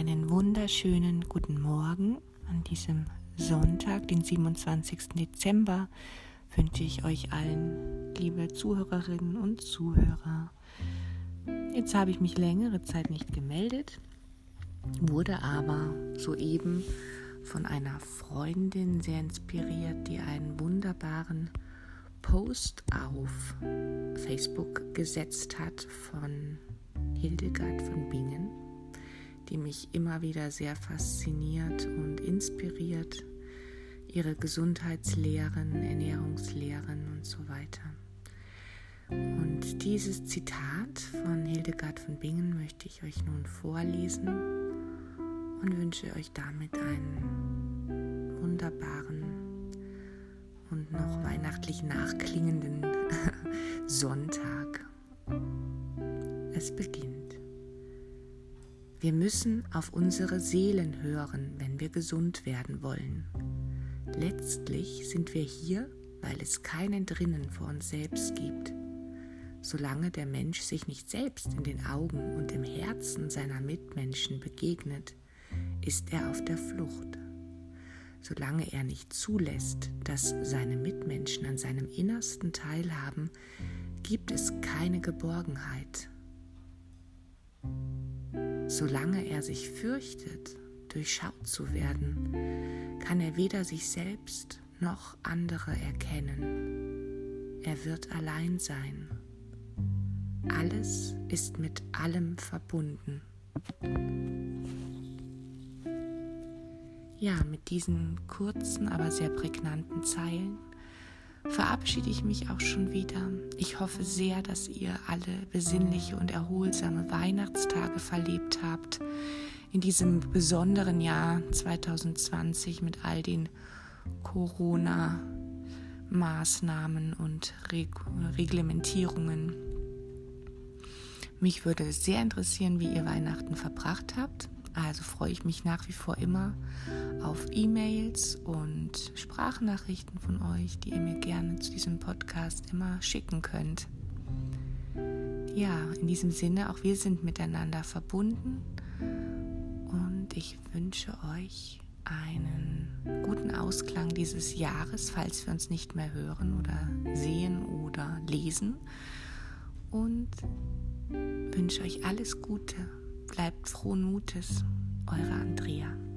einen wunderschönen guten Morgen an diesem Sonntag, den 27. Dezember, wünsche ich euch allen, liebe Zuhörerinnen und Zuhörer. Jetzt habe ich mich längere Zeit nicht gemeldet, wurde aber soeben von einer Freundin sehr inspiriert, die einen wunderbaren Post auf Facebook gesetzt hat von Hildegard von Bingen die mich immer wieder sehr fasziniert und inspiriert. Ihre Gesundheitslehren, Ernährungslehren und so weiter. Und dieses Zitat von Hildegard von Bingen möchte ich euch nun vorlesen und wünsche euch damit einen wunderbaren und noch weihnachtlich nachklingenden Sonntag. Es beginnt. Wir müssen auf unsere Seelen hören, wenn wir gesund werden wollen. Letztlich sind wir hier, weil es keinen drinnen vor uns selbst gibt. Solange der Mensch sich nicht selbst in den Augen und im Herzen seiner Mitmenschen begegnet, ist er auf der Flucht. Solange er nicht zulässt, dass seine Mitmenschen an seinem Innersten teilhaben, gibt es keine Geborgenheit, Solange er sich fürchtet, durchschaut zu werden, kann er weder sich selbst noch andere erkennen. Er wird allein sein. Alles ist mit allem verbunden. Ja, mit diesen kurzen, aber sehr prägnanten Zeilen verabschiede ich mich auch schon wieder. Ich hoffe sehr, dass ihr alle besinnliche und erholsame Weihnachtstage verlebt habt in diesem besonderen Jahr 2020 mit all den Corona-Maßnahmen und Reg Reglementierungen. Mich würde sehr interessieren, wie ihr Weihnachten verbracht habt. Also freue ich mich nach wie vor immer auf E-Mails und Sprachnachrichten von euch, die ihr mir gerne zu diesem Podcast immer schicken könnt. Ja, in diesem Sinne, auch wir sind miteinander verbunden und ich wünsche euch einen guten Ausklang dieses Jahres, falls wir uns nicht mehr hören oder sehen oder lesen und wünsche euch alles Gute. Bleibt frohen Mutes, eure Andrea.